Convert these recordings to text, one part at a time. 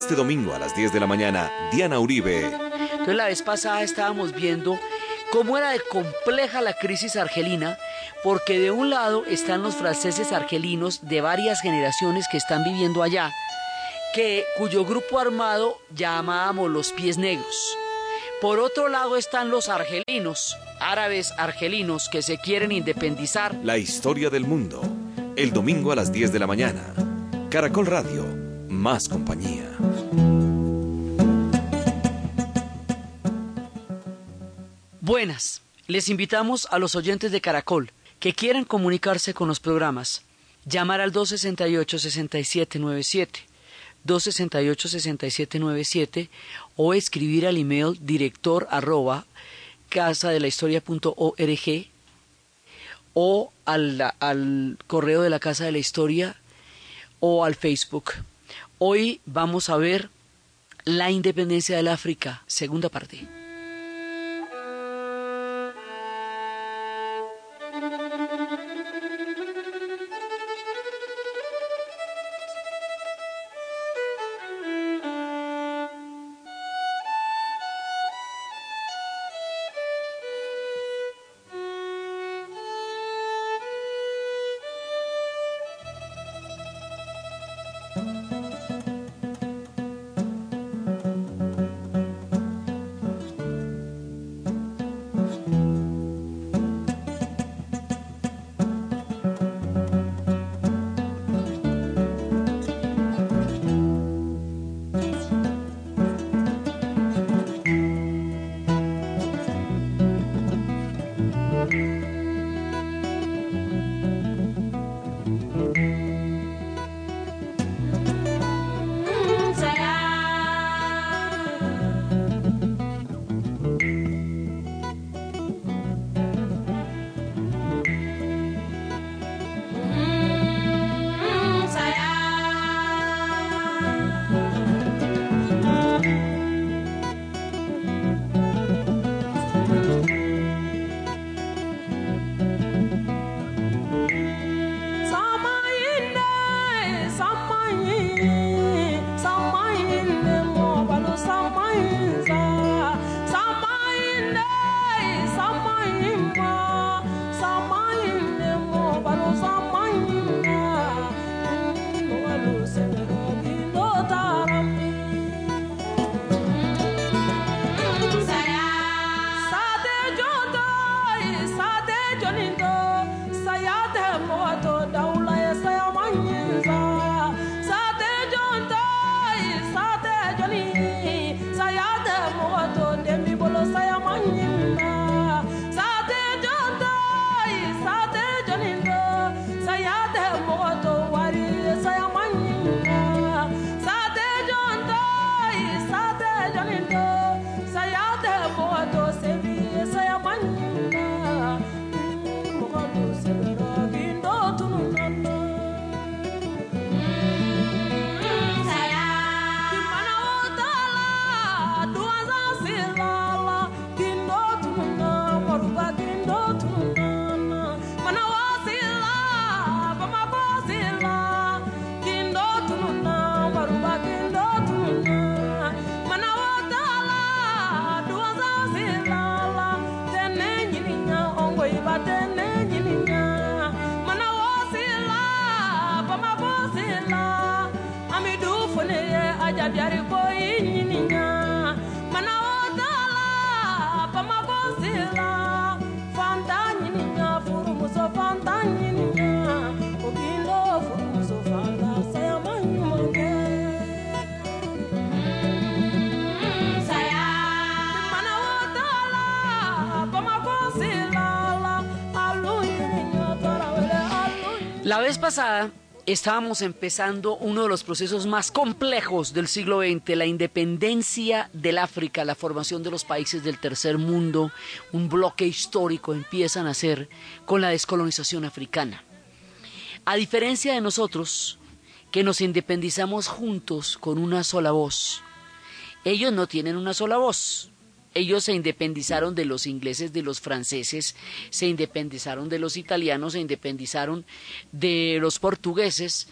Este domingo a las 10 de la mañana, Diana Uribe. Entonces la vez pasada estábamos viendo cómo era de compleja la crisis argelina, porque de un lado están los franceses argelinos de varias generaciones que están viviendo allá, que, cuyo grupo armado llamábamos los pies negros. Por otro lado están los argelinos, árabes argelinos que se quieren independizar. La historia del mundo, el domingo a las 10 de la mañana. Caracol Radio, más compañía. Buenas, les invitamos a los oyentes de Caracol que quieran comunicarse con los programas, llamar al 268-6797, 268-6797 o escribir al email director arroba casa o al correo de la Casa de la Historia o al Facebook. Hoy vamos a ver la independencia del África, segunda parte. Vez pasada estábamos empezando uno de los procesos más complejos del siglo XX, la independencia del África, la formación de los países del tercer mundo, un bloque histórico empiezan a hacer con la descolonización africana. A diferencia de nosotros, que nos independizamos juntos con una sola voz, ellos no tienen una sola voz, ellos se independizaron de los ingleses, de los franceses, se independizaron de los italianos, se independizaron de los portugueses,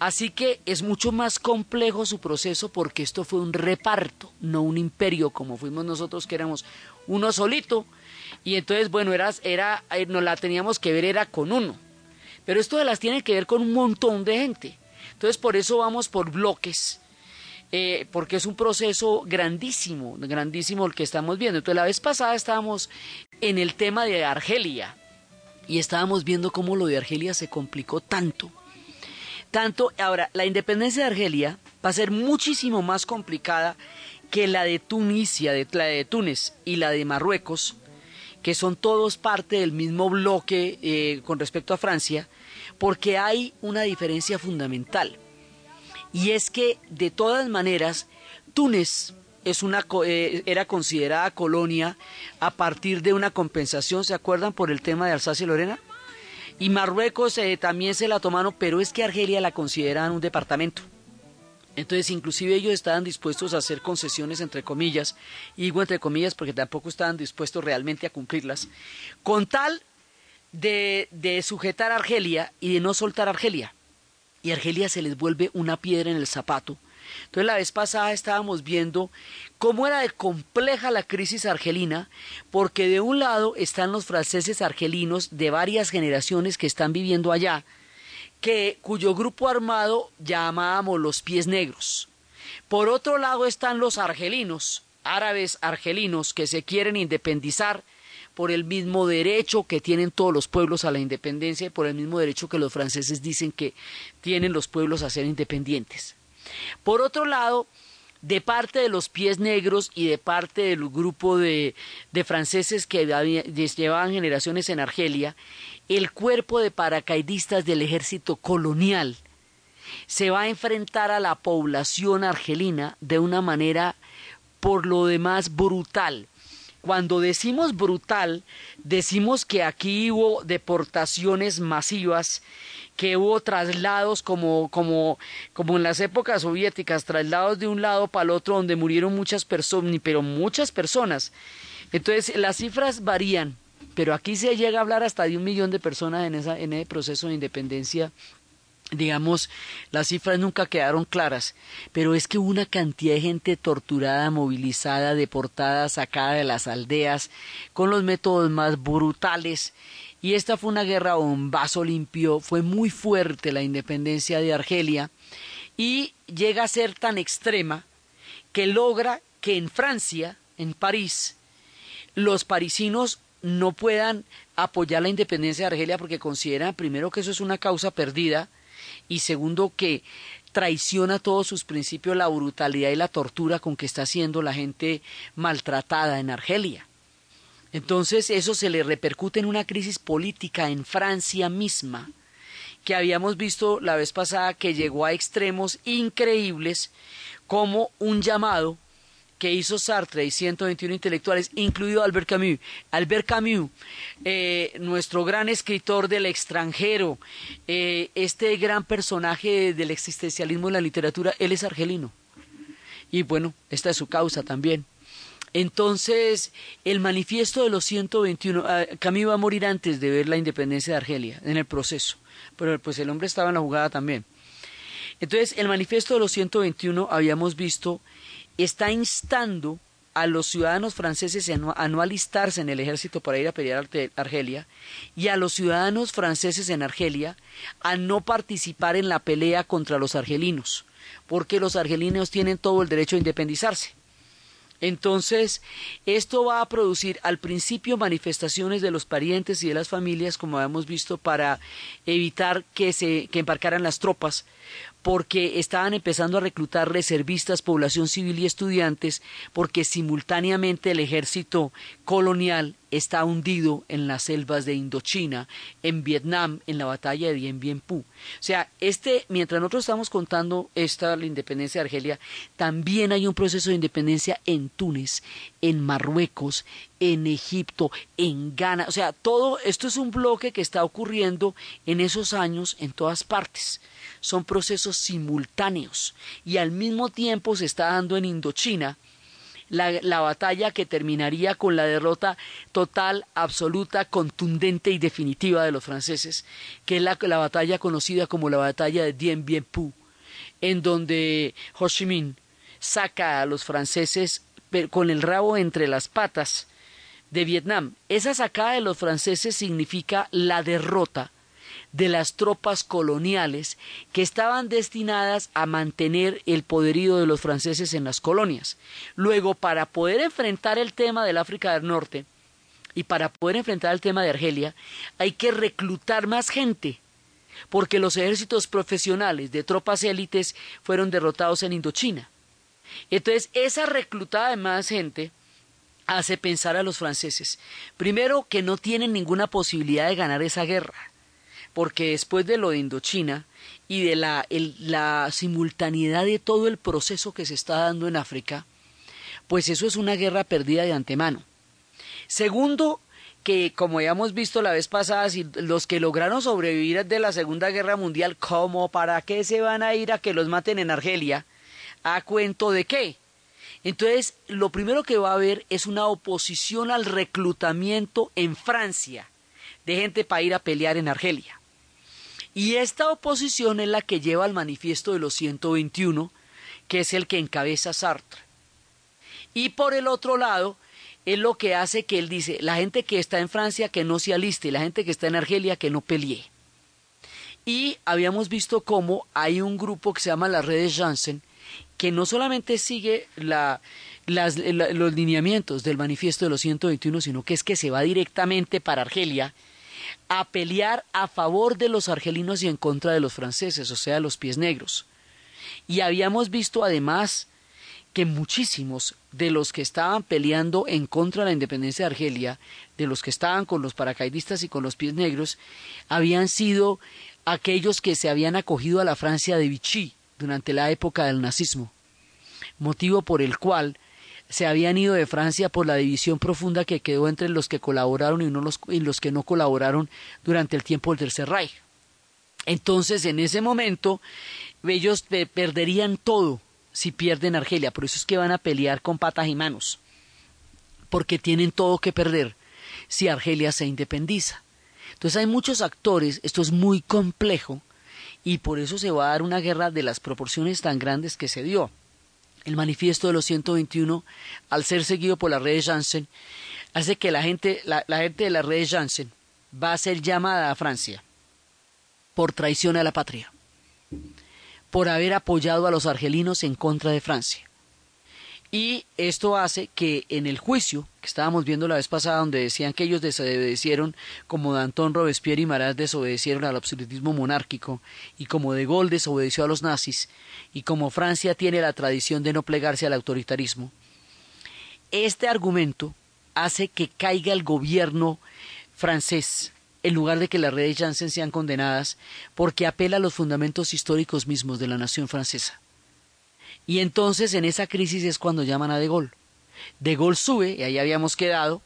Así que es mucho más complejo su proceso porque esto fue un reparto, no un imperio como fuimos nosotros que éramos uno solito. Y entonces, bueno, era, era, eh, nos la teníamos que ver era con uno. Pero esto de las tiene que ver con un montón de gente. Entonces, por eso vamos por bloques. Eh, porque es un proceso grandísimo, grandísimo el que estamos viendo. Entonces, la vez pasada estábamos en el tema de Argelia y estábamos viendo cómo lo de Argelia se complicó tanto tanto, ahora, la independencia de Argelia va a ser muchísimo más complicada que la de Tunisia, de, la de Túnez y la de Marruecos, que son todos parte del mismo bloque eh, con respecto a Francia, porque hay una diferencia fundamental. Y es que, de todas maneras, Túnez es una, eh, era considerada colonia a partir de una compensación, ¿se acuerdan? Por el tema de Alsacia y Lorena. Y Marruecos eh, también se la tomaron, pero es que Argelia la consideran un departamento. Entonces, inclusive ellos estaban dispuestos a hacer concesiones, entre comillas, y digo entre comillas porque tampoco estaban dispuestos realmente a cumplirlas, con tal de, de sujetar a Argelia y de no soltar a Argelia. Y Argelia se les vuelve una piedra en el zapato entonces la vez pasada estábamos viendo cómo era de compleja la crisis argelina, porque de un lado están los franceses argelinos de varias generaciones que están viviendo allá, que, cuyo grupo armado llamábamos los pies negros. Por otro lado están los argelinos, árabes argelinos, que se quieren independizar por el mismo derecho que tienen todos los pueblos a la independencia y por el mismo derecho que los franceses dicen que tienen los pueblos a ser independientes. Por otro lado, de parte de los pies negros y de parte del grupo de, franceses que llevaban generaciones en Argelia, el cuerpo de paracaidistas del ejército colonial se va a enfrentar a la población argelina de una manera por lo demás brutal. Cuando decimos brutal, decimos que aquí hubo deportaciones masivas que hubo traslados como, como, como en las épocas soviéticas, traslados de un lado para el otro donde murieron muchas personas, pero muchas personas. Entonces las cifras varían, pero aquí se llega a hablar hasta de un millón de personas en, esa, en ese proceso de independencia digamos, las cifras nunca quedaron claras, pero es que una cantidad de gente torturada, movilizada, deportada, sacada de las aldeas, con los métodos más brutales, y esta fue una guerra vaso limpio, fue muy fuerte la independencia de Argelia y llega a ser tan extrema que logra que en Francia, en París, los parisinos no puedan apoyar la independencia de Argelia porque consideran primero que eso es una causa perdida y segundo que traiciona todos sus principios la brutalidad y la tortura con que está siendo la gente maltratada en Argelia. Entonces eso se le repercute en una crisis política en Francia misma, que habíamos visto la vez pasada que llegó a extremos increíbles, como un llamado que hizo Sartre y 121 intelectuales, incluido Albert Camus. Albert Camus, eh, nuestro gran escritor del extranjero, eh, este gran personaje del existencialismo en la literatura, él es argelino. Y bueno, esta es su causa también. Entonces, el manifiesto de los 121, uh, Camus iba a morir antes de ver la independencia de Argelia, en el proceso, pero pues el hombre estaba en la jugada también. Entonces, el manifiesto de los 121, habíamos visto, está instando a los ciudadanos franceses a no, alistarse en el ejército para ir a pelear Argelia y a los ciudadanos franceses en Argelia a no participar en la pelea contra los argelinos, porque los argelinos tienen todo el derecho a independizarse. Entonces, esto va a producir al principio manifestaciones de los parientes y de las familias, como habíamos visto, para evitar que se que embarcaran las tropas, porque estaban empezando a reclutar reservistas, población civil y estudiantes, porque simultáneamente el ejército colonial está hundido en las selvas de Indochina, en Vietnam, en la batalla de Dien Bien Phu. O sea, este, mientras nosotros estamos contando esta la independencia de Argelia, también hay un proceso de independencia en Túnez, en Marruecos, en Egipto, en Ghana. O sea, todo esto es un bloque que está ocurriendo en esos años en todas partes. Son procesos simultáneos y al mismo tiempo se está dando en Indochina la, batalla que terminaría con la derrota total, absoluta, contundente y definitiva de los franceses, que es la, batalla conocida como la batalla de Dien Bien Phu, en donde Ho Chi Minh saca a los franceses con el rabo entre las patas de Vietnam. Esa sacada de los franceses significa la derrota de las tropas coloniales que estaban destinadas a mantener el poderío de los franceses en las colonias. Luego, para poder enfrentar el tema del África del Norte y para poder enfrentar el tema de Argelia, hay que reclutar más gente, porque los ejércitos profesionales de tropas élites fueron derrotados en Indochina. Entonces, esa reclutada de más gente hace pensar a los franceses, primero, que no tienen ninguna posibilidad de ganar esa guerra porque después de lo de Indochina y de la, simultaneidad de todo el proceso que se está dando en África, pues eso es una guerra perdida de antemano. Segundo, que como ya hemos visto la vez pasada, si los que lograron sobrevivir de la Segunda Guerra Mundial, ¿cómo para qué se van a ir a que los maten en Argelia? ¿A cuento de qué? Entonces, lo primero que va a haber es una oposición al reclutamiento en Francia de gente para ir a pelear en Argelia. Y esta oposición es la que lleva al manifiesto de los 121, que es el que encabeza Sartre. Y por el otro lado, es lo que hace que él dice, la gente que está en Francia que no se aliste, la gente que está en Argelia que no pelee. Y habíamos visto cómo hay un grupo que se llama las redes Janssen, que no solamente sigue la, los lineamientos del manifiesto de los 121, sino que es que se va directamente para Argelia a pelear a favor de los argelinos y en contra de los franceses, o sea, los pies negros. Y habíamos visto además que muchísimos de los que estaban peleando en contra de la independencia de Argelia, de los que estaban con los paracaidistas y con los pies negros, habían sido aquellos que se habían acogido a la Francia de Vichy durante la época del nazismo, motivo por el cual se habían ido de Francia por la división profunda que quedó entre los que colaboraron y, los, y los que no colaboraron durante el tiempo del Tercer Reich. Entonces, en ese momento, ellos perderían todo si pierden Argelia. Por eso es que van a pelear con patas y manos. Porque tienen todo que perder si Argelia se independiza. Entonces hay muchos actores, esto es muy complejo, y por eso se va a dar una guerra de las proporciones tan grandes que se dio el manifiesto de los 121, al ser seguido por las redes Janssen, hace que la gente, la, gente de las redes Janssen va a ser llamada a Francia por traición a la patria, por haber apoyado a los argelinos en contra de Francia. Y esto hace que en el juicio que estábamos viendo la vez pasada, donde decían que ellos desobedecieron, como Danton Robespierre y Marat desobedecieron al absolutismo monárquico, y como De Gaulle desobedeció a los nazis, y como Francia tiene la tradición de no plegarse al autoritarismo, este argumento hace que caiga el gobierno francés en lugar de que las redes Janssen sean condenadas, porque apela a los fundamentos históricos mismos de la nación francesa. Y entonces en esa crisis es cuando llaman a De Gaulle. De Gaulle sube, y ahí habíamos quedado,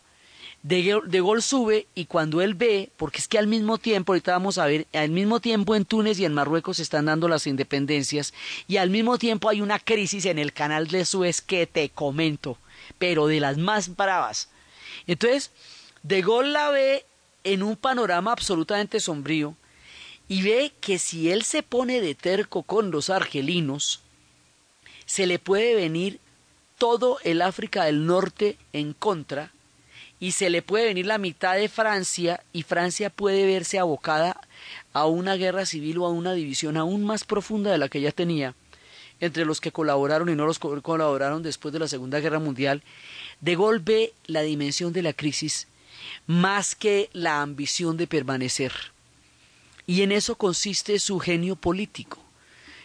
de, de Gaulle sube y cuando él ve, porque es que al mismo tiempo, ahorita vamos a ver, al mismo tiempo en Túnez y en Marruecos se están dando las independencias y al mismo tiempo hay una crisis en el canal de Suez que te comento, pero de las más bravas. Entonces, De Gaulle la ve en un panorama absolutamente sombrío y ve que si él se pone de terco con los argelinos, se le puede venir todo el África del Norte en contra y se le puede venir la mitad de Francia y Francia puede verse abocada a una guerra civil o a una división aún más profunda de la que ya tenía entre los que colaboraron y no los colaboraron después de la Segunda Guerra Mundial, de golpe la dimensión de la crisis más que la ambición de permanecer. Y en eso consiste su genio político.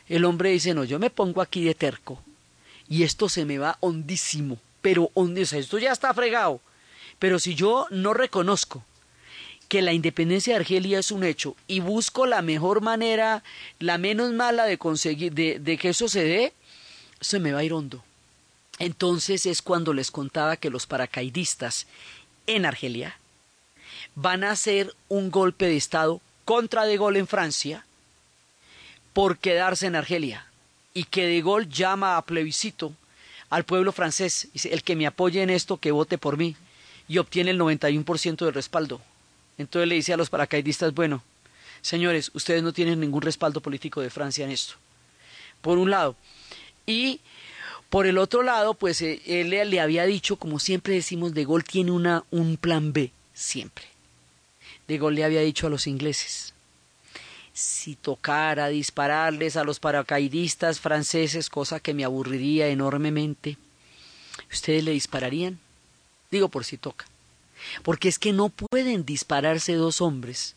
El hombre dice, no, yo me pongo aquí de terco y esto se me va hondísimo, pero hondísimo, esto ya está fregado. Pero si yo no reconozco que la independencia de Argelia es un hecho y busco la mejor manera, la menos mala de conseguir, de, que eso se dé, se me va a ir hondo. Entonces es cuando les contaba que los paracaidistas en Argelia van a hacer un golpe de Estado contra De Gaulle en Francia por quedarse en Argelia y que De Gaulle llama a plebiscito al pueblo francés, dice, el que me apoye en esto, que vote por mí, y obtiene el 91% de respaldo. Entonces le dice a los paracaidistas, bueno, señores, ustedes no tienen ningún respaldo político de Francia en esto. Por un lado. Y por el otro lado, pues eh, él le había dicho, como siempre decimos, De Gaulle tiene una, un plan B, siempre. De Gaulle le había dicho a los ingleses, si tocara dispararles a los paracaidistas franceses, cosa que me aburriría enormemente, ¿ustedes le dispararían? Digo por si toca. Porque es que no pueden dispararse dos hombres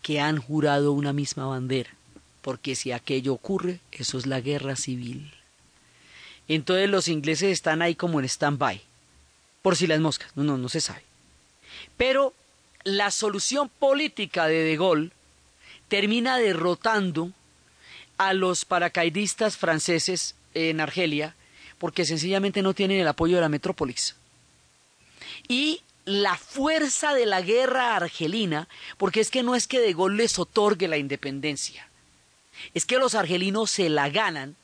que han jurado una misma bandera, porque si aquello ocurre, eso es la guerra civil. Entonces los ingleses están ahí como en stand-by, por si las moscas, no, no, no se sabe. Pero la solución política de De Gaulle termina derrotando a los paracaidistas franceses en Argelia porque sencillamente no tienen el apoyo de la metrópolis. Y la fuerza de la guerra argelina, porque es que no es que De Gaulle les otorgue la independencia, es que los argelinos se la ganan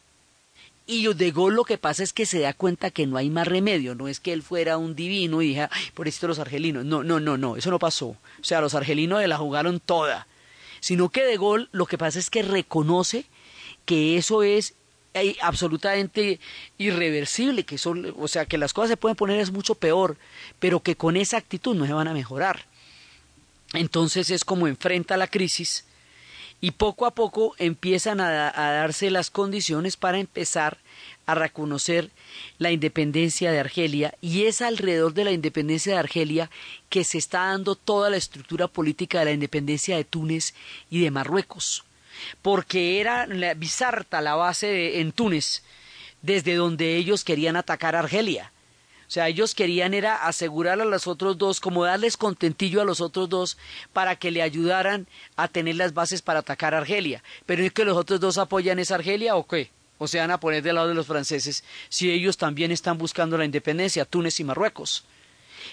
y De Gaulle lo que pasa es que se da cuenta que no hay más remedio, no es que él fuera un divino y dije, por esto los argelinos, no, no, no, no, eso no pasó. O sea, los argelinos de la jugaron toda, sino que De Gaulle lo que pasa es que reconoce que eso es eh, absolutamente irreversible, que son, o sea, que las cosas se pueden poner es mucho peor, pero que con esa actitud no se van a mejorar. Entonces es como enfrenta la crisis y poco a poco empiezan a, darse las condiciones para empezar a reconocer la independencia de Argelia y es alrededor de la independencia de Argelia que se está dando toda la estructura política de la independencia de Túnez y de Marruecos, porque era Bizarta la base en Túnez, desde donde ellos querían atacar a Argelia. O sea, ellos querían era asegurar a los otros dos, como darles contentillo a los otros dos para que le ayudaran a tener las bases para atacar a Argelia. Pero es que los otros dos apoyan esa Argelia o qué? O se van a poner del lado de los franceses si ellos también están buscando la independencia, Túnez y Marruecos.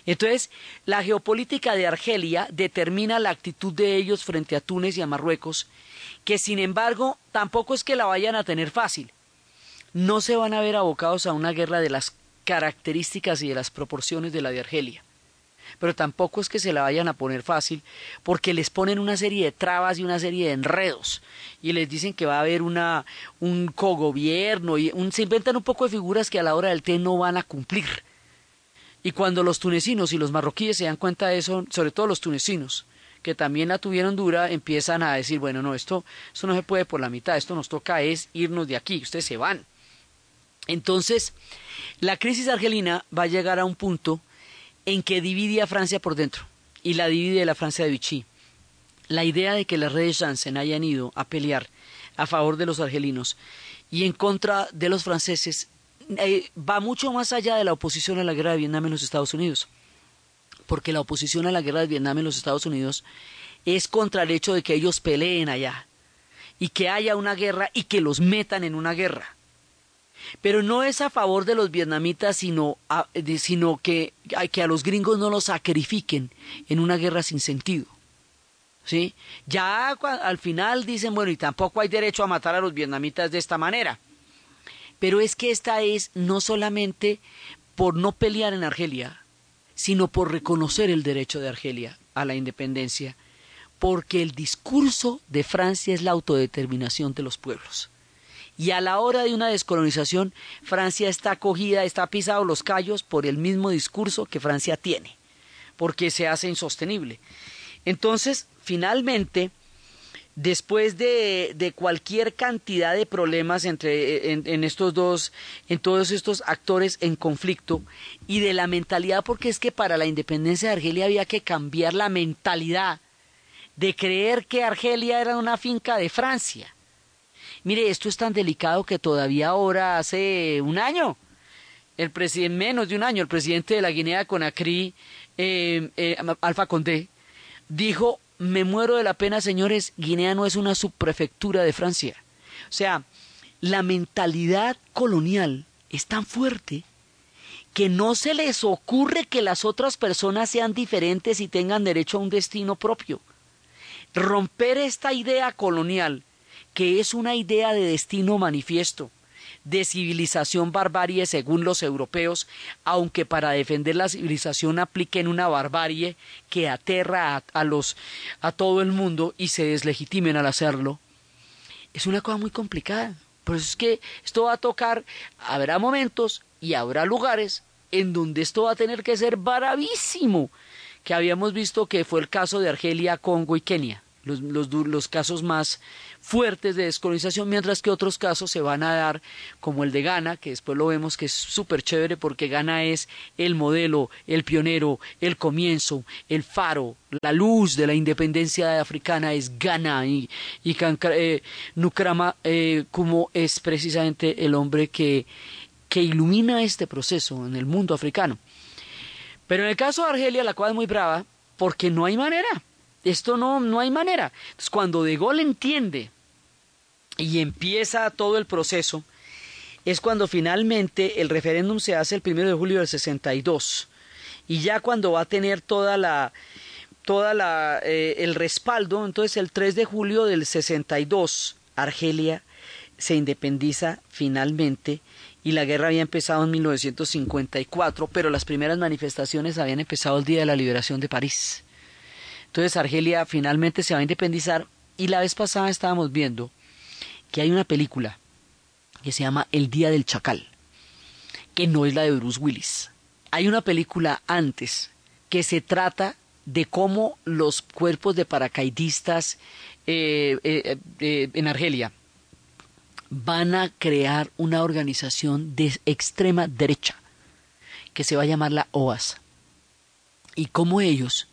Entonces, la geopolítica de Argelia determina la actitud de ellos frente a Túnez y a Marruecos, que sin embargo tampoco es que la vayan a tener fácil. No se van a ver abocados a una guerra de las características y de las proporciones de la de Argelia. Pero tampoco es que se la vayan a poner fácil, porque les ponen una serie de trabas y una serie de enredos, y les dicen que va a haber una, un cogobierno, y se inventan un poco de figuras que a la hora del té no van a cumplir. Y cuando los tunecinos y los marroquíes se dan cuenta de eso, sobre todo los tunecinos, que también la tuvieron dura, empiezan a decir, bueno, no, esto, esto no se puede por la mitad, esto nos toca es irnos de aquí, ustedes se van. Entonces, la crisis argelina va a llegar a un punto en que divide a Francia por dentro y la divide de la Francia de Vichy. La idea de que las redes Janssen hayan ido a pelear a favor de los argelinos y en contra de los franceses eh, va mucho más allá de la oposición a la guerra de Vietnam en los Estados Unidos. Porque la oposición a la guerra de Vietnam en los Estados Unidos es contra el hecho de que ellos peleen allá y que haya una guerra y que los metan en una guerra pero no es a favor de los vietnamitas, sino, sino que, que a los gringos no los sacrifiquen en una guerra sin sentido. ¿Sí? Ya al final dicen, bueno, y tampoco hay derecho a matar a los vietnamitas de esta manera. Pero es que esta es no solamente por no pelear en Argelia, sino por reconocer el derecho de Argelia a la independencia, porque el discurso de Francia es la autodeterminación de los pueblos. Y a la hora de una descolonización, Francia está acogida, está pisado los callos por el mismo discurso que Francia tiene, porque se hace insostenible. Entonces, finalmente, después de, de, cualquier cantidad de problemas entre en, estos dos, en todos estos actores en conflicto, y de la mentalidad, porque es que para la independencia de Argelia había que cambiar la mentalidad de creer que Argelia era una finca de Francia. Mire, esto es tan delicado que todavía ahora, hace un año, el presidente, menos de un año, el presidente de la Guinea Conakry, eh, eh, Alfa Condé, dijo, me muero de la pena, señores, Guinea no es una subprefectura de Francia. O sea, la mentalidad colonial es tan fuerte que no se les ocurre que las otras personas sean diferentes y tengan derecho a un destino propio. Romper esta idea colonial que es una idea de destino manifiesto, de civilización barbarie según los europeos, aunque para defender la civilización apliquen una barbarie que aterra a, a los a todo el mundo y se deslegitimen al hacerlo. Es una cosa muy complicada. Por eso es que esto va a tocar, habrá momentos y habrá lugares en donde esto va a tener que ser bravísimo, que habíamos visto que fue el caso de Argelia, Congo y Kenia, los, los, los casos más fuertes de descolonización, mientras que otros casos se van a dar, como el de Ghana, que después lo vemos que es súper chévere porque Ghana es el modelo, el pionero, el comienzo, el faro, la luz de la independencia africana es Ghana y, y eh, Nukrama eh, como es precisamente el hombre que, que ilumina este proceso en el mundo africano. Pero en el caso de Argelia la cosa es muy brava porque no hay manera. Esto no, no hay manera. Entonces, cuando De Gaulle entiende y empieza todo el proceso, es cuando finalmente el referéndum se hace el primero de julio del 62 y ya cuando va a tener toda la toda la eh, el respaldo, entonces el 3 de julio del 62 Argelia se independiza finalmente y la guerra había empezado en 1954, pero las primeras manifestaciones habían empezado el día de la liberación de París. Entonces Argelia finalmente se va a independizar y la vez pasada estábamos viendo que hay una película que se llama El Día del Chacal, que no es la de Bruce Willis. Hay una película antes que se trata de cómo los cuerpos de paracaidistas eh, eh, eh, en Argelia van a crear una organización de extrema derecha que se va a llamar la OAS y cómo ellos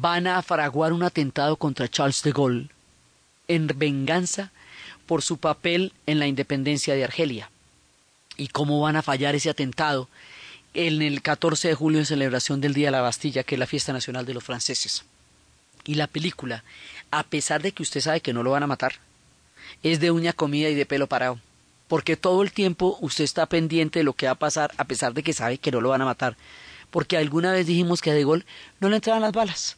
van a fraguar un atentado contra Charles de Gaulle en venganza por su papel en la independencia de Argelia. Y cómo van a fallar ese atentado en el 14 de julio en celebración del Día de la Bastilla, que es la fiesta nacional de los franceses. Y la película, a pesar de que usted sabe que no lo van a matar, es de uña comida y de pelo parado. Porque todo el tiempo usted está pendiente de lo que va a pasar, a pesar de que sabe que no lo van a matar. Porque alguna vez dijimos que a De Gaulle no le entraban las balas.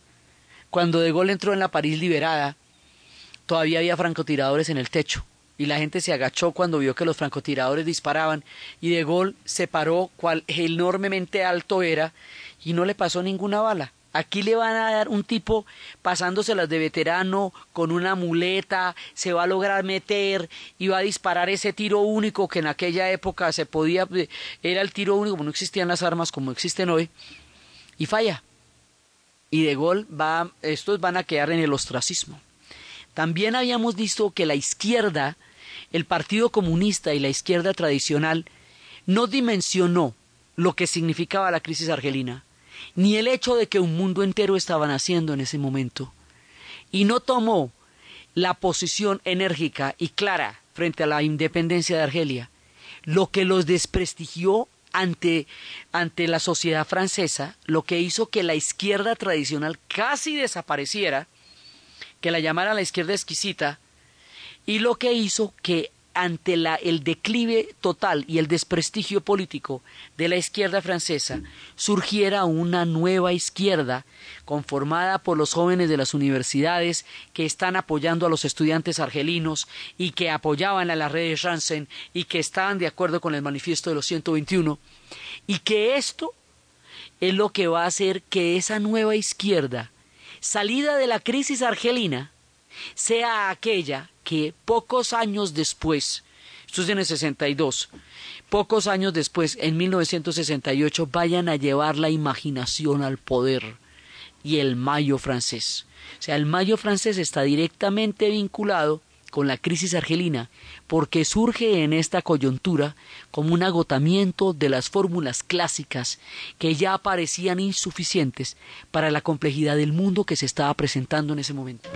Cuando De Gaulle entró en la París liberada, todavía había francotiradores en el techo. Y la gente se agachó cuando vio que los francotiradores disparaban. Y De Gaulle se paró cual enormemente alto era y no le pasó ninguna bala. Aquí le van a dar un tipo pasándoselas de veterano con una muleta, se va a lograr meter y va a disparar ese tiro único que en aquella época se podía, era el tiro único, no existían las armas como existen hoy, y falla y de gol va, estos van a quedar en el ostracismo. También habíamos visto que la izquierda, el Partido Comunista y la izquierda tradicional, no dimensionó lo que significaba la crisis argelina, ni el hecho de que un mundo entero estaba naciendo en ese momento, y no tomó la posición enérgica y clara frente a la independencia de Argelia, lo que los desprestigió ante, ante la sociedad francesa, lo que hizo que la izquierda tradicional casi desapareciera, que la llamara la izquierda exquisita, y lo que hizo que ante la, el declive total y el desprestigio político de la izquierda francesa, surgiera una nueva izquierda conformada por los jóvenes de las universidades que están apoyando a los estudiantes argelinos y que apoyaban a la red de Janssen y que estaban de acuerdo con el manifiesto de los 121 y que esto es lo que va a hacer que esa nueva izquierda, salida de la crisis argelina, sea aquella que pocos años después, esto es en el 62, pocos años después, en 1968, vayan a llevar la imaginación al poder y el mayo francés. O sea, el mayo francés está directamente vinculado con la crisis argelina, porque surge en esta coyuntura como un agotamiento de las fórmulas clásicas que ya parecían insuficientes para la complejidad del mundo que se estaba presentando en ese momento.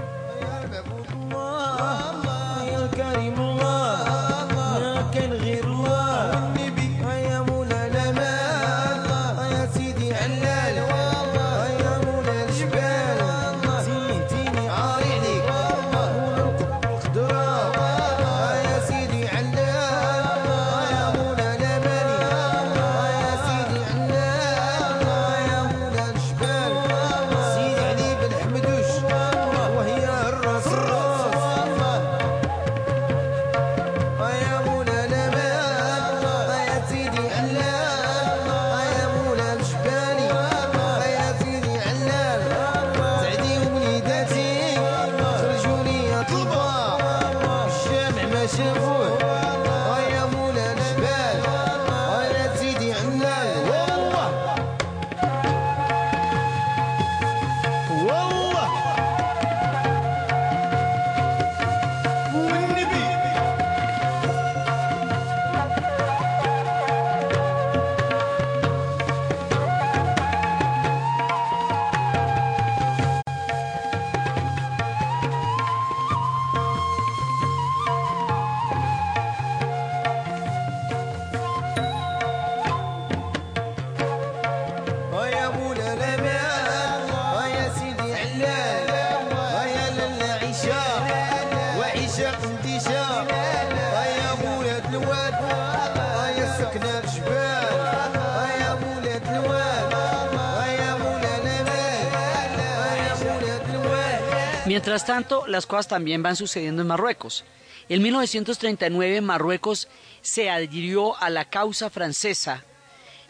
Mientras tanto, las cosas también van sucediendo en Marruecos. En 1939 Marruecos se adhirió a la causa francesa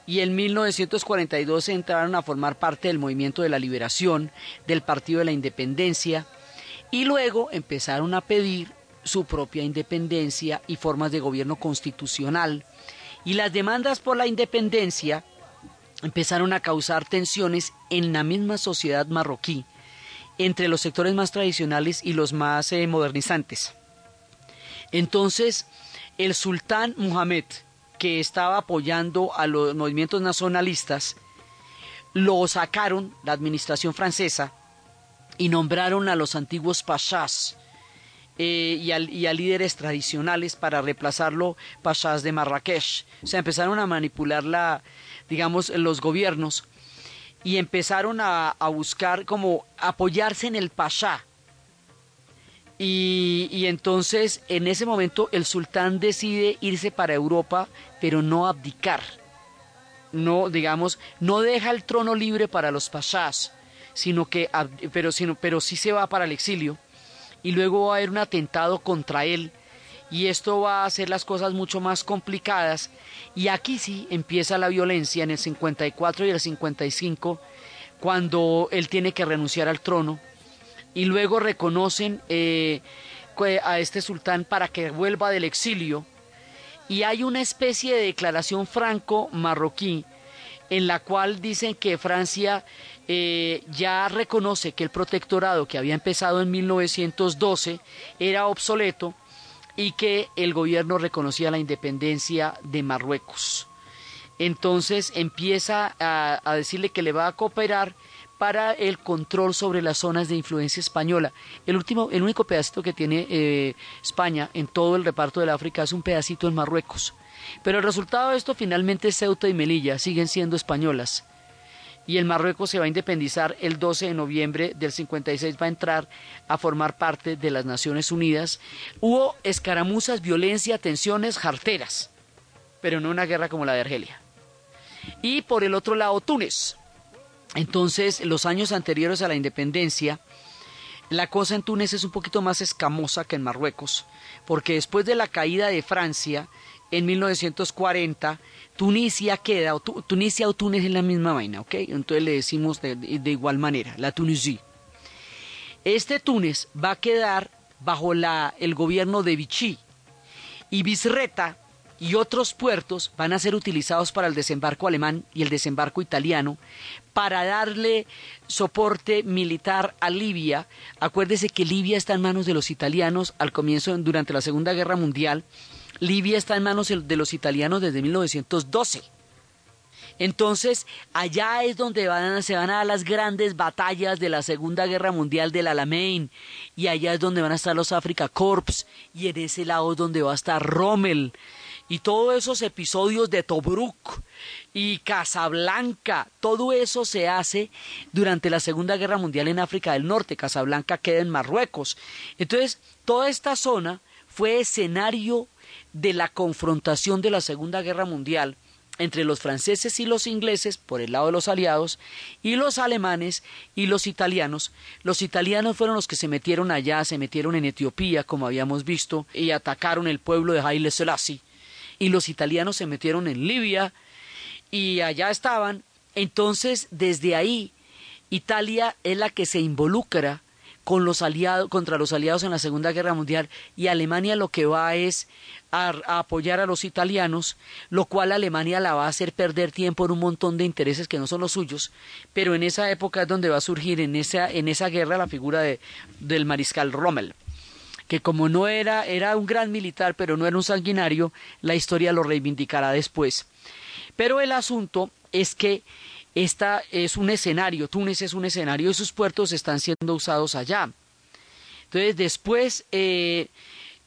y en 1942 entraron a formar parte del movimiento de la liberación, del Partido de la Independencia, y luego empezaron a pedir su propia independencia y formas de gobierno constitucional. Y las demandas por la independencia empezaron a causar tensiones en la misma sociedad marroquí entre los sectores más tradicionales y los más eh, modernizantes. Entonces, el sultán Muhammad, que estaba apoyando a los movimientos nacionalistas, lo sacaron, la administración francesa, y nombraron a los antiguos pashas eh, y, a, líderes tradicionales para reemplazarlo pashas de Marrakech. O sea, empezaron a manipular la, digamos, los gobiernos y empezaron a, a buscar como apoyarse en el pasha. Y, y, entonces en ese momento el sultán decide irse para Europa, pero no abdicar. No, digamos, no deja el trono libre para los pashas, sino que, pero, sino, pero sí se va para el exilio. Y luego va a haber un atentado contra él y esto va a hacer las cosas mucho más complicadas. Y aquí sí empieza la violencia en el 54 y el 55 cuando él tiene que renunciar al trono y luego reconocen eh, a este sultán para que vuelva del exilio y hay una especie de declaración franco-marroquí en la cual dicen que Francia eh, ya reconoce que el protectorado que había empezado en 1912 era obsoleto y que el gobierno reconocía la independencia de Marruecos. Entonces empieza a, decirle que le va a cooperar para el control sobre las zonas de influencia española. El último, el único pedacito que tiene eh, España en todo el reparto del África es un pedacito en Marruecos. Pero el resultado de esto finalmente Ceuta y Melilla siguen siendo españolas y el Marruecos se va a independizar el 12 de noviembre del 56, va a entrar a formar parte de las Naciones Unidas. Hubo escaramuzas, violencia, tensiones, jarteras, pero no una guerra como la de Argelia. Y por el otro lado, Túnez. Entonces, los años anteriores a la independencia, la cosa en Túnez es un poquito más escamosa que en Marruecos, porque después de la caída de Francia en 1940, Tunisia queda, o Tunisia o Túnez es la misma vaina, ¿ok? Entonces le decimos de, igual manera, la Tunisie. Este Túnez va a quedar bajo la, el gobierno de Vichy y Bisreta y otros puertos van a ser utilizados para el desembarco alemán y el desembarco italiano para darle soporte militar a Libia. Acuérdese que Libia está en manos de los italianos al comienzo durante la Segunda Guerra Mundial Libia está en manos de los italianos desde 1912. Entonces, allá es donde se van a dar las grandes batallas de la Segunda Guerra Mundial del Alamein, y allá es donde van a estar los Africa Corps, y en ese lado es donde va a estar Rommel, y todos esos episodios de Tobruk y Casablanca, todo eso se hace durante la Segunda Guerra Mundial en África del Norte. Casablanca queda en Marruecos. Entonces, toda esta zona fue escenario de la confrontación de la Segunda Guerra Mundial entre los franceses y los ingleses por el lado de los aliados y los alemanes y los italianos. Los italianos fueron los que se metieron allá, se metieron en Etiopía, como habíamos visto, y atacaron el pueblo de Haile Selassie. Y los italianos se metieron en Libia y allá estaban. Entonces, desde ahí, Italia es la que se involucra con los contra los aliados en la Segunda Guerra Mundial y Alemania lo que va es a, apoyar a los italianos, lo cual Alemania la va a hacer perder tiempo en un montón de intereses que no son los suyos, pero en esa época es donde va a surgir en esa, en esa guerra la figura de, del mariscal Rommel que como no era, era un gran militar, pero no era un sanguinario, la historia lo reivindicará después. Pero el asunto es que esta es un escenario, Túnez es un escenario y sus puertos están siendo usados allá. Entonces, después eh,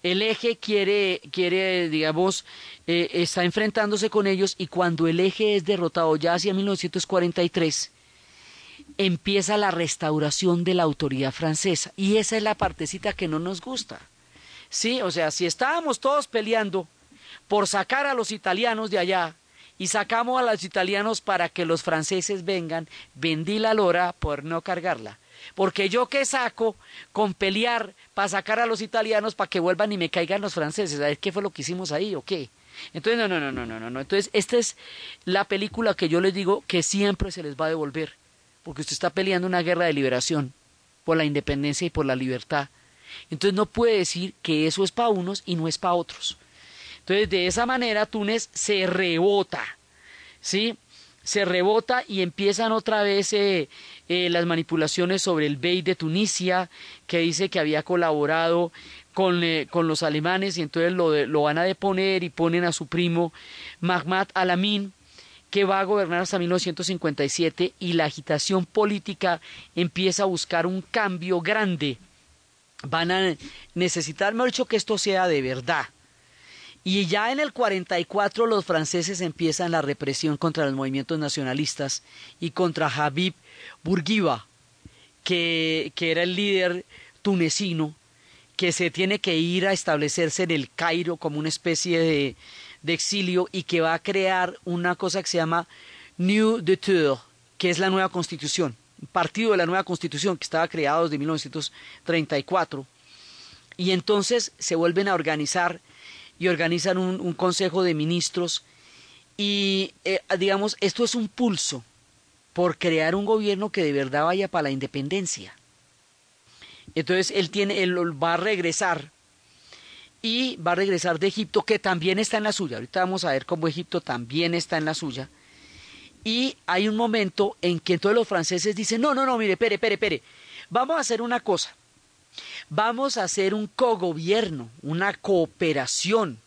el eje quiere, quiere digamos, eh, está enfrentándose con ellos y cuando el eje es derrotado ya hacia 1943, empieza la restauración de la autoridad francesa. Y esa es la partecita que no nos gusta. Sí, o sea, si estábamos todos peleando por sacar a los italianos de allá y sacamos a los italianos para que los franceses vengan, vendí la lora por no cargarla. Porque yo qué saco con pelear para sacar a los italianos para que vuelvan y me caigan los franceses. ¿Sabes qué fue lo que hicimos ahí o qué? Entonces, no, no, no, no, no, no. Entonces, esta es la película que yo les digo que siempre se les va a devolver. Porque usted está peleando una guerra de liberación por la independencia y por la libertad. Entonces no puede decir que eso es para unos y no es para otros. Entonces, de esa manera Túnez se rebota, ¿sí? Se rebota y empiezan otra vez eh, eh, las manipulaciones sobre el Bey de Tunisia, que dice que había colaborado con, eh, con los alemanes y entonces lo, lo, van a deponer y ponen a su primo Mahmoud Alamin, que va a gobernar hasta 1957 y la agitación política empieza a buscar un cambio grande. Van a necesitar, mejor dicho, que esto sea de verdad. Y ya en el 44 los franceses empiezan la represión contra los movimientos nacionalistas y contra Habib Bourguiba, que, que era el líder tunecino, que se tiene que ir a establecerse en el Cairo como una especie de, de exilio y que va a crear una cosa que se llama New Tour, que es la nueva constitución, partido de la nueva constitución que estaba creado desde 1934. Y entonces se vuelven a organizar y organizan un, consejo de ministros y eh, digamos, esto es un pulso por crear un gobierno que de verdad vaya para la independencia. Entonces él tiene, él va a regresar y va a regresar de Egipto, que también está en la suya. Ahorita vamos a ver cómo Egipto también está en la suya. Y hay un momento en que todos los franceses dicen, no, no, no, mire, pere, pere, pere, vamos a hacer una cosa. Vamos a hacer un cogobierno, una cooperación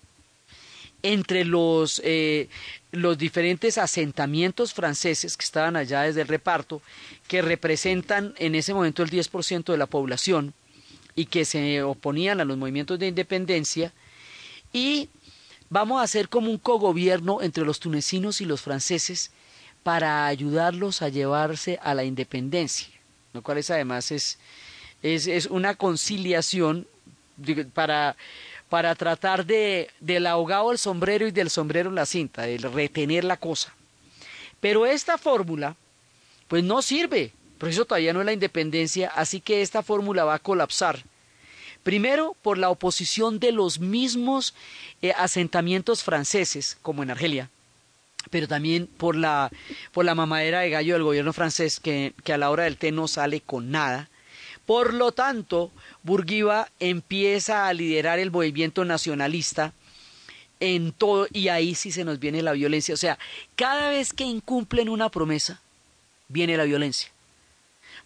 entre los, eh, los diferentes asentamientos franceses que estaban allá desde el reparto, que representan en ese momento el 10% de la población y que se oponían a los movimientos de independencia, y vamos a hacer como un cogobierno entre los tunecinos y los franceses para ayudarlos a llevarse a la independencia, lo cual es además es es, una conciliación para, para tratar de, del ahogado el sombrero y del sombrero la cinta, de retener la cosa. Pero esta fórmula, pues no sirve, por eso todavía no es la independencia, así que esta fórmula va a colapsar. Primero, por la oposición de los mismos eh, asentamientos franceses, como en Argelia, pero también por la, por la mamadera de gallo del gobierno francés, que, que a la hora del té no sale con nada, por lo tanto, Burguiba empieza a liderar el movimiento nacionalista en todo y ahí sí se nos viene la violencia. O sea, cada vez que incumplen una promesa, viene la violencia.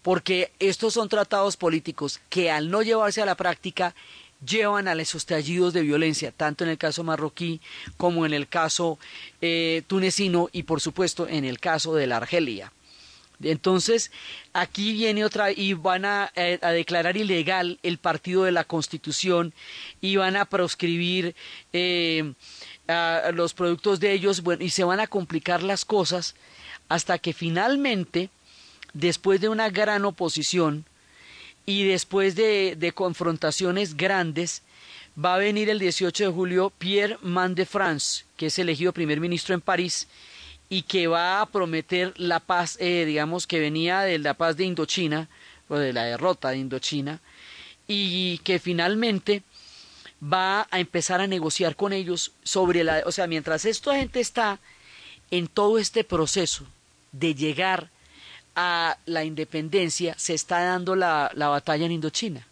Porque estos son tratados políticos que al no llevarse a la práctica llevan a los estallidos de violencia, tanto en el caso marroquí como en el caso eh, tunecino y por supuesto en el caso de la Argelia. Entonces, aquí viene otra, y van eh, a, declarar ilegal el partido de la Constitución y van a proscribir eh, los productos de ellos, bueno, y se van a complicar las cosas hasta que finalmente, después de una gran oposición y después de, de confrontaciones grandes, va a venir el 18 de julio Pierre de France, que es elegido primer ministro en París, y que va a prometer la paz, eh, digamos, que venía de la paz de Indochina, o de la derrota de Indochina, y que finalmente va a empezar a negociar con ellos sobre la, o sea, mientras esta gente está en todo este proceso de llegar a la independencia, se está dando la, la batalla en Indochina.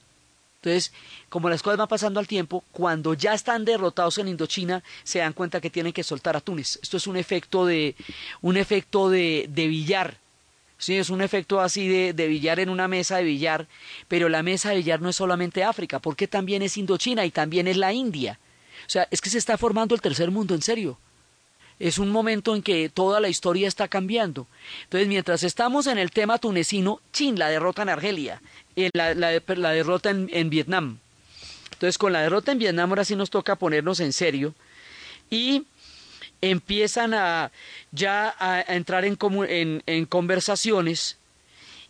Entonces, como las cosas van pasando al tiempo, cuando ya están derrotados en Indochina, se dan cuenta que tienen que soltar a Túnez. Esto es un efecto de, un efecto de, de billar. Sí, es un efecto así de, de, billar en una mesa de billar, pero la mesa de billar no es solamente África, porque también es Indochina y también es la India. O sea, es que se está formando el tercer mundo, en serio. Es un momento en que toda la historia está cambiando. Entonces, mientras estamos en el tema tunecino, Chin la derrota en Argelia, la, la, derrota en, Vietnam. Entonces, con la derrota en Vietnam ahora sí nos toca ponernos en serio y empiezan a ya a, entrar en, en, en conversaciones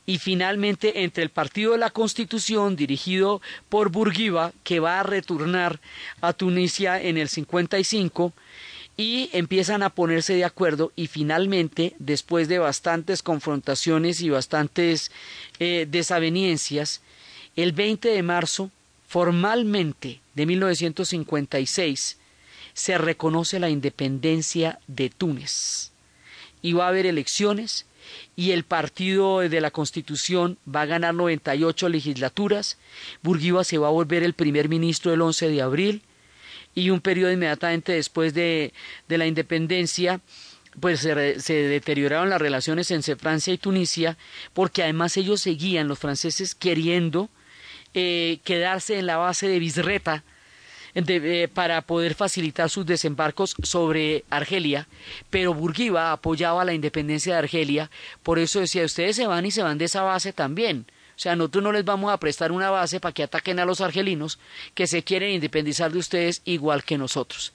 y finalmente entre el Partido de la Constitución dirigido por Bourguiba, que va a retornar a Tunisia en el 55, y empiezan a ponerse de acuerdo y finalmente, después de bastantes confrontaciones y bastantes eh, desaveniencias, el 20 de marzo, formalmente de 1956, se reconoce la independencia de Túnez. Y va a haber elecciones y el partido de la Constitución va a ganar 98 legislaturas. Burguiba se va a volver el primer ministro el 11 de abril y un periodo inmediatamente después de, de la independencia pues se, se, deterioraron las relaciones entre Francia y Tunisia porque además ellos seguían los franceses queriendo eh, quedarse en la base de Bisreta eh, para poder facilitar sus desembarcos sobre Argelia, pero Burguiba apoyaba la independencia de Argelia, por eso decía, ustedes se van y se van de esa base también. O sea, nosotros no les vamos a prestar una base para que ataquen a los argelinos que se quieren independizar de ustedes igual que nosotros.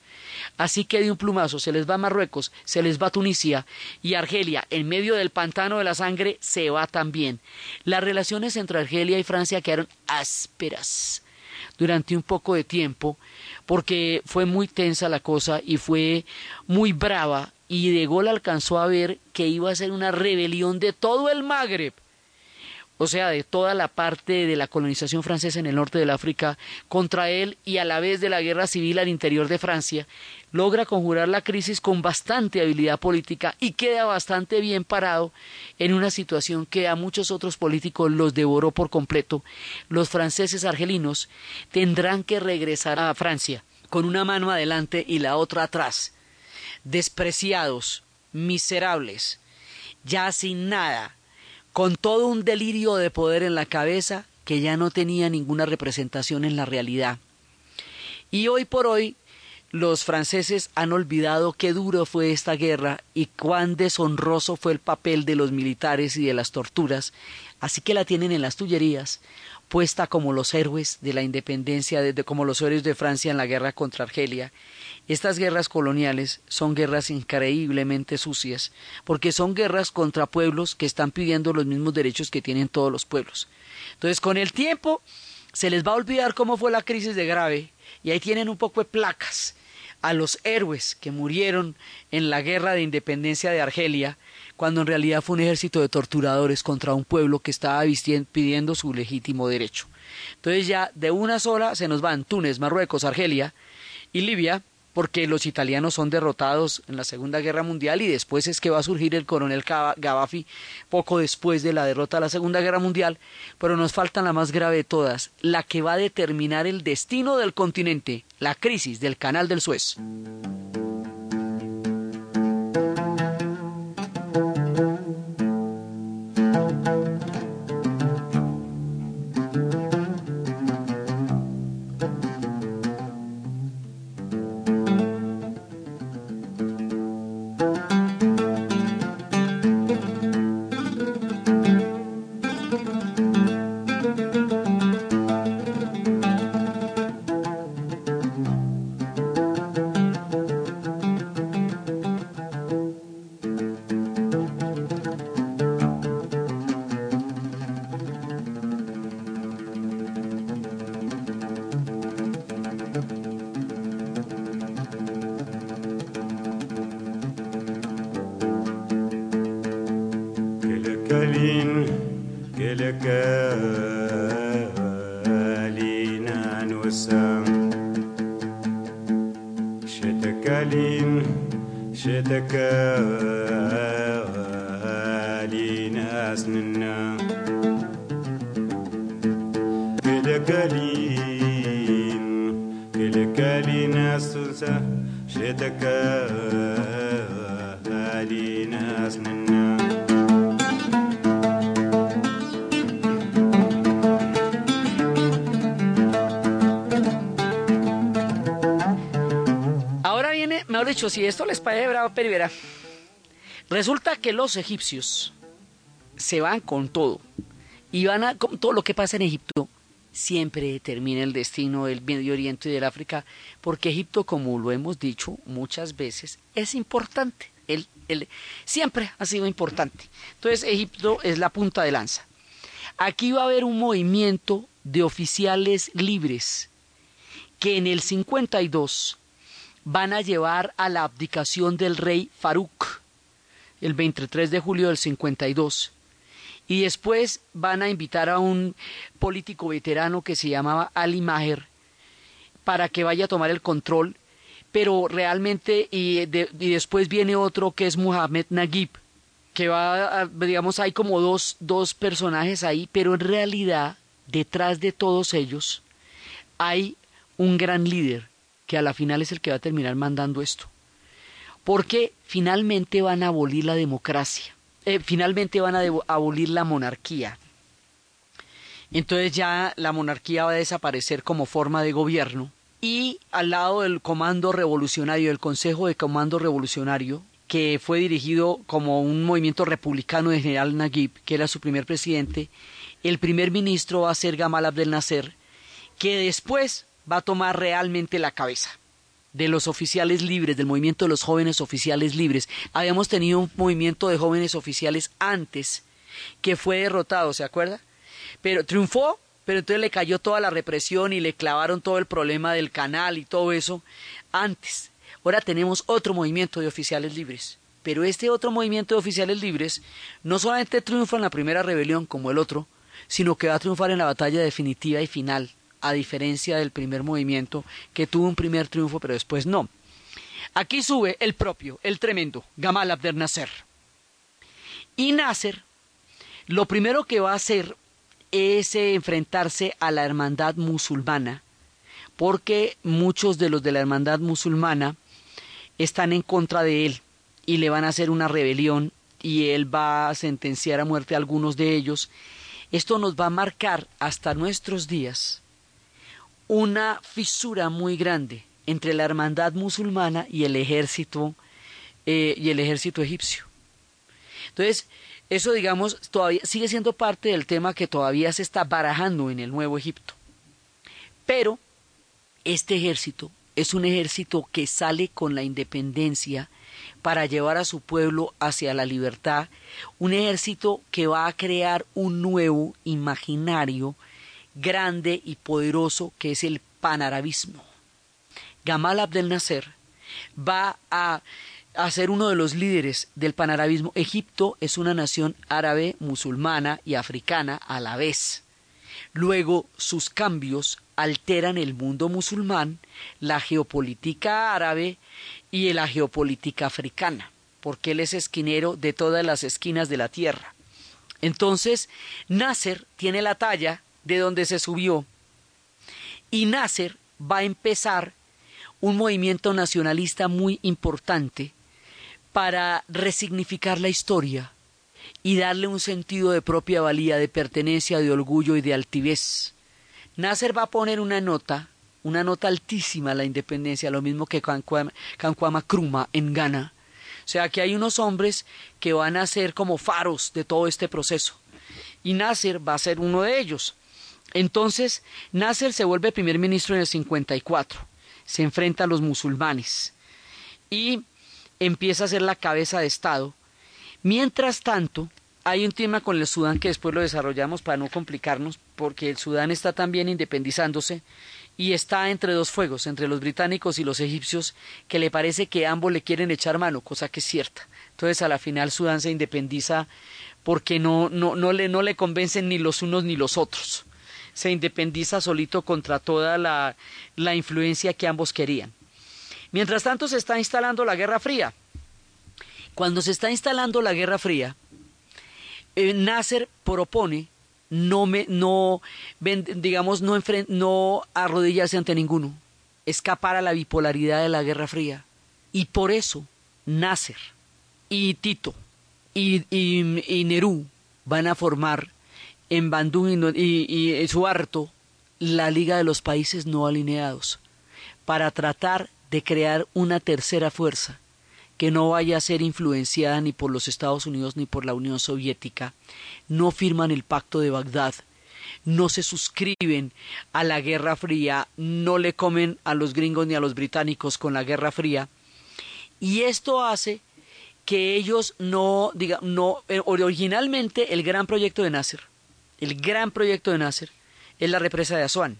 Así que de un plumazo se les va a Marruecos, se les va a Tunisia y Argelia, en medio del pantano de la sangre, se va también. Las relaciones entre Argelia y Francia quedaron ásperas durante un poco de tiempo porque fue muy tensa la cosa y fue muy brava y de Gaulle alcanzó a ver que iba a ser una rebelión de todo el Magreb o sea, de toda la parte de la colonización francesa en el norte del África contra él y a la vez de la guerra civil al interior de Francia, logra conjurar la crisis con bastante habilidad política y queda bastante bien parado en una situación que a muchos otros políticos los devoró por completo. Los franceses argelinos tendrán que regresar a Francia con una mano adelante y la otra atrás, despreciados, miserables, ya sin nada, con todo un delirio de poder en la cabeza que ya no tenía ninguna representación en la realidad. Y hoy por hoy los franceses han olvidado qué duro fue esta guerra y cuán deshonroso fue el papel de los militares y de las torturas, así que la tienen en las tullerías, puesta como los héroes de la independencia, como los héroes de Francia en la guerra contra Argelia, estas guerras coloniales son guerras increíblemente sucias, porque son guerras contra pueblos que están pidiendo los mismos derechos que tienen todos los pueblos. Entonces, con el tiempo, se les va a olvidar cómo fue la crisis de Grave, y ahí tienen un poco de placas a los héroes que murieron en la guerra de independencia de Argelia, cuando en realidad fue un ejército de torturadores contra un pueblo que estaba pidiendo su legítimo derecho. Entonces ya de una sola se nos van Túnez, Marruecos, Argelia y Libia, porque los italianos son derrotados en la Segunda Guerra Mundial y después es que va a surgir el coronel Gaddafi poco después de la derrota de la Segunda Guerra Mundial, pero nos falta la más grave de todas, la que va a determinar el destino del continente, la crisis del Canal del Suez. Si esto les parece bravo, pero resulta que los egipcios se van con todo y van a con todo lo que pasa en Egipto siempre determina el destino del Medio Oriente y del África, porque Egipto, como lo hemos dicho muchas veces, es importante. Siempre ha sido importante. Entonces, Egipto es la punta de lanza. Aquí va a haber un movimiento de oficiales libres que en el 52 van a llevar a la abdicación del rey Farouk el 23 de julio del 52. Y después van a invitar a un político veterano que se llamaba Ali Maher para que vaya a tomar el control, pero realmente, y, y después viene otro que es Muhammad Naguib, que va, digamos, hay como dos, dos personajes ahí, pero en realidad, detrás de todos ellos, hay un gran líder, que a la final es el que va a terminar mandando esto. Porque finalmente van a abolir la democracia, eh, finalmente van a abolir la monarquía. Entonces ya la monarquía va a desaparecer como forma de gobierno y al lado del comando revolucionario, del Consejo de Comando Revolucionario, que fue dirigido como un movimiento republicano de General Naguib, que era su primer presidente, el primer ministro va a ser Gamal Abdel Nasser, que después va a tomar realmente la cabeza de los oficiales libres, del movimiento de los jóvenes oficiales libres. Habíamos tenido un movimiento de jóvenes oficiales antes que fue derrotado, ¿se acuerda? Pero triunfó, pero entonces le cayó toda la represión y le clavaron todo el problema del canal y todo eso antes. Ahora tenemos otro movimiento de oficiales libres. Pero este otro movimiento de oficiales libres no solamente triunfa en la primera rebelión como el otro, sino que va a triunfar en la batalla definitiva y final, a diferencia del primer movimiento que tuvo un primer triunfo pero después no. Aquí sube el propio, el tremendo, Gamal Abdel Nasser. Y Nasser lo primero que va a hacer es enfrentarse a la hermandad musulmana, porque muchos de los de la hermandad musulmana están en contra de él y le van a hacer una rebelión y él va a sentenciar a muerte a algunos de ellos. Esto nos va a marcar hasta nuestros días una fisura muy grande entre la hermandad musulmana y el ejército eh, y el ejército egipcio. Entonces, eso digamos todavía sigue siendo parte del tema que todavía se está barajando en el Nuevo Egipto. Pero este ejército es un ejército que sale con la independencia para llevar a su pueblo hacia la libertad, un ejército que va a crear un nuevo imaginario grande y poderoso que es el panarabismo. Gamal Abdel Nasser va a, a ser uno de los líderes del panarabismo. Egipto es una nación árabe, musulmana y africana a la vez. Luego sus cambios alteran el mundo musulmán, la geopolítica árabe y la geopolítica africana, porque él es esquinero de todas las esquinas de la tierra. Entonces, Nasser tiene la talla de donde se subió y Nasser va a empezar un movimiento nacionalista muy importante para resignificar la historia y darle un sentido de propia valía, de pertenencia, de orgullo y de altivez. Nasser va a poner una nota, una nota altísima a la independencia, lo mismo que Kankwama Kruma en Ghana. O sea que hay unos hombres que van a ser como faros de todo este proceso. Y Nasser va a ser uno de ellos. Entonces, Nasser se vuelve primer ministro en el 54. Se enfrenta a los musulmanes y empieza a ser la cabeza de Estado. Mientras tanto, hay un tema con el Sudán que después lo desarrollamos para no complicarnos, porque el Sudán está también independizándose y está entre dos fuegos, entre los británicos y los egipcios, que le parece que ambos le quieren echar mano, cosa que es cierta. Entonces, a la final, Sudán se independiza porque no, no, no, le, no le convencen ni los unos ni los otros. Se independiza solito contra toda la, la influencia que ambos querían. Mientras tanto, se está instalando la Guerra Fría. Cuando se está instalando la Guerra Fría, eh, Nasser propone no me no digamos no no arrodillarse ante ninguno, escapar a la bipolaridad de la Guerra Fría y por eso Nasser y Tito y, y, Nerú van a formar en Bandung y, y, Suarto la Liga de los Países No Alineados para tratar de crear una tercera fuerza que no vaya a ser influenciada ni por los Estados Unidos ni por la Unión Soviética, no firman el pacto de Bagdad, no se suscriben a la Guerra Fría, no le comen a los gringos ni a los británicos con la Guerra Fría, y esto hace que ellos no digan, no, eh, originalmente el gran proyecto de Nasser, el gran proyecto de Nasser es la represa de Asuán,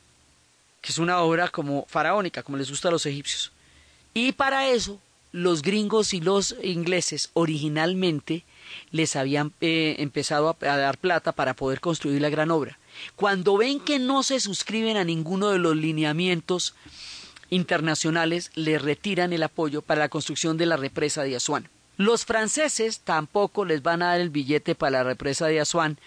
que es una obra como faraónica, como les gusta a los egipcios Y para eso, los gringos y los ingleses originalmente les habían eh, empezado a, a dar plata para poder construir la gran obra. Cuando ven que no se suscriben a ninguno de los lineamientos internacionales, le retiran el apoyo para la construcción de la represa de Asuán. Los franceses tampoco les van a dar el billete para la represa de Asuán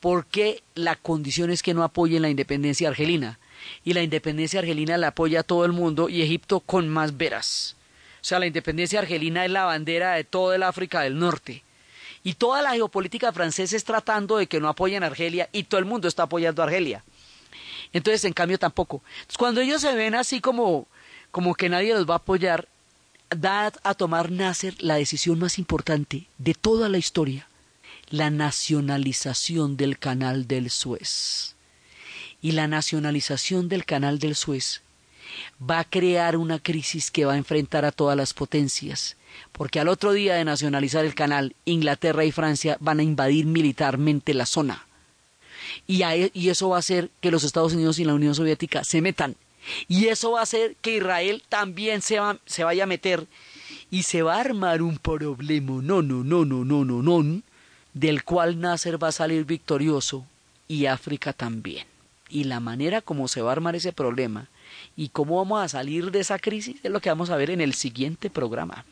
porque la condición es que no apoyen la independencia argelina. Y la independencia argelina la apoya todo el mundo y Egipto con más veras. O sea, la independencia argelina es la bandera de toda el África del Norte. Y toda la geopolítica francesa es tratando de que no apoyen a Argelia y todo el mundo está apoyando a Argelia. Entonces, en cambio, tampoco. Cuando ellos se ven así como, como que nadie los va a apoyar, da a tomar Nasser la decisión más importante de toda la historia, la nacionalización del canal del Suez. Y la nacionalización del canal del Suez va a crear una crisis que va a enfrentar a todas las potencias, porque al otro día de nacionalizar el canal, Inglaterra y Francia van a invadir militarmente la zona. Y, y eso va a hacer que los Estados Unidos y la Unión Soviética se metan. Y eso va a hacer que Israel también se, va, se vaya a meter y se va a armar un problema, no, no, no, no, no, no, no, del cual Nasser va a salir victorioso y África también. Y la manera como se va a armar ese problema y cómo vamos a salir de esa crisis es lo que vamos a ver en el siguiente programa.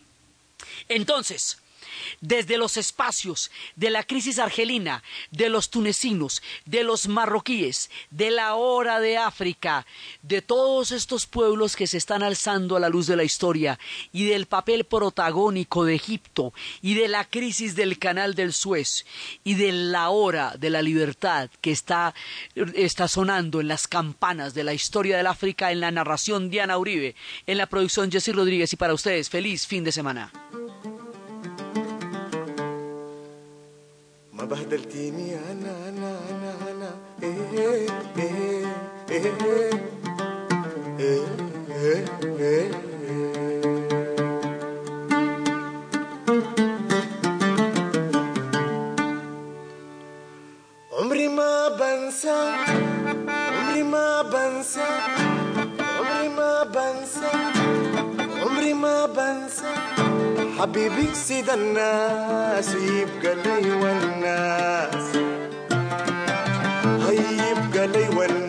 Entonces, desde los espacios de la crisis argelina, de los tunecinos, de los marroquíes, de la hora de África, de todos estos pueblos que se están alzando a la luz de la historia y del papel protagónico de Egipto y de la crisis del canal del Suez y de la hora de la libertad que está, está sonando en las campanas de la historia del África en la narración Diana Uribe, en la producción Jesse Rodríguez y para ustedes feliz fin de semana. ما بهدلتيني أنا أنا أنا أنا. إيه إيه إيه عمري ما بنسى عمري ما بنسى حبيبي سيد الناس يبقى لي والناس. هيبقى لي والناس.